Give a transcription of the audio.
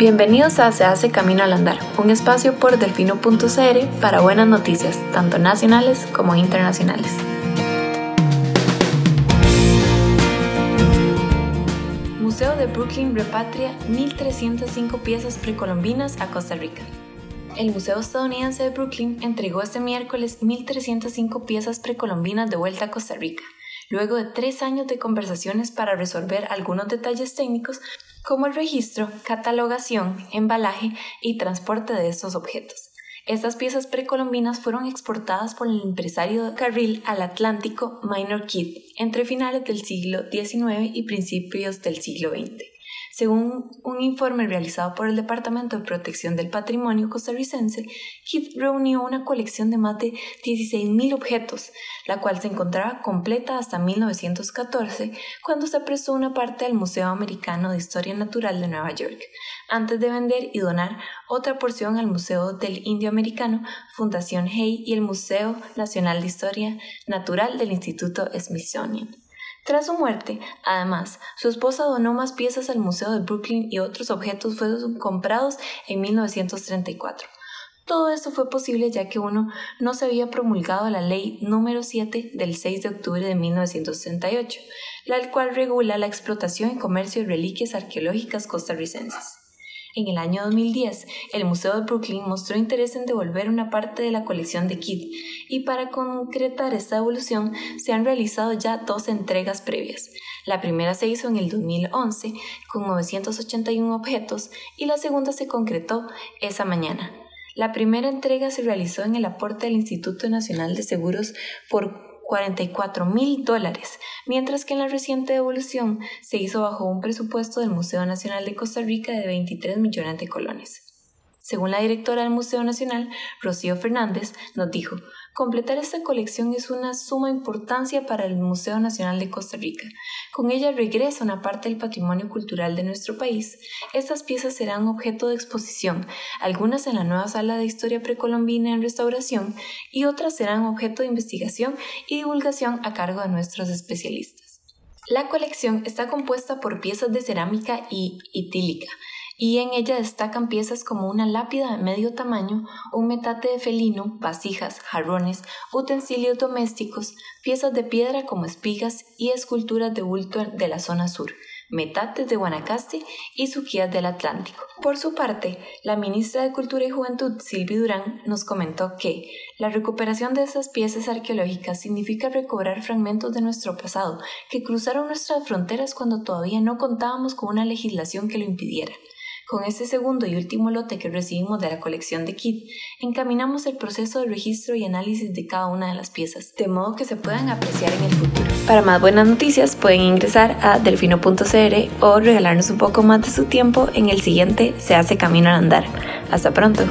Bienvenidos a Se hace Camino al Andar, un espacio por delfino.cr para buenas noticias, tanto nacionales como internacionales. Museo de Brooklyn repatria 1.305 piezas precolombinas a Costa Rica. El Museo Estadounidense de Brooklyn entregó este miércoles 1.305 piezas precolombinas de vuelta a Costa Rica, luego de tres años de conversaciones para resolver algunos detalles técnicos como el registro, catalogación, embalaje y transporte de estos objetos. Estas piezas precolombinas fueron exportadas por el empresario carril al Atlántico Minor Kidd entre finales del siglo XIX y principios del siglo XX. Según un informe realizado por el Departamento de Protección del Patrimonio costarricense, Kidd reunió una colección de más de 16.000 objetos, la cual se encontraba completa hasta 1914, cuando se prestó una parte al Museo Americano de Historia Natural de Nueva York, antes de vender y donar otra porción al Museo del Indio Americano, Fundación Hay y el Museo Nacional de Historia Natural del Instituto Smithsonian. Tras su muerte, además, su esposa donó más piezas al Museo de Brooklyn y otros objetos fueron comprados en 1934. Todo esto fue posible ya que uno no se había promulgado la ley número 7 del 6 de octubre de 1938, la cual regula la explotación y comercio de reliquias arqueológicas costarricenses. En el año 2010, el Museo de Brooklyn mostró interés en devolver una parte de la colección de Kidd y para concretar esta evolución se han realizado ya dos entregas previas. La primera se hizo en el 2011 con 981 objetos y la segunda se concretó esa mañana. La primera entrega se realizó en el aporte del Instituto Nacional de Seguros por 44 mil dólares, mientras que en la reciente devolución se hizo bajo un presupuesto del Museo Nacional de Costa Rica de 23 millones de colones. Según la directora del Museo Nacional, Rocío Fernández, nos dijo, completar esta colección es una suma importancia para el Museo Nacional de Costa Rica. Con ella regresa una parte del patrimonio cultural de nuestro país. Estas piezas serán objeto de exposición, algunas en la nueva sala de historia precolombina en restauración y otras serán objeto de investigación y divulgación a cargo de nuestros especialistas. La colección está compuesta por piezas de cerámica y itílica, y en ella destacan piezas como una lápida de medio tamaño, un metate de felino, vasijas, jarrones, utensilios domésticos, piezas de piedra como espigas y esculturas de bulto de la zona sur, metates de Guanacaste y suquías del Atlántico. Por su parte, la ministra de Cultura y Juventud, Silvi Durán, nos comentó que la recuperación de esas piezas arqueológicas significa recobrar fragmentos de nuestro pasado que cruzaron nuestras fronteras cuando todavía no contábamos con una legislación que lo impidiera. Con este segundo y último lote que recibimos de la colección de Kit, encaminamos el proceso de registro y análisis de cada una de las piezas, de modo que se puedan apreciar en el futuro. Para más buenas noticias pueden ingresar a delfino.cr o regalarnos un poco más de su tiempo en el siguiente Se hace camino al andar. Hasta pronto.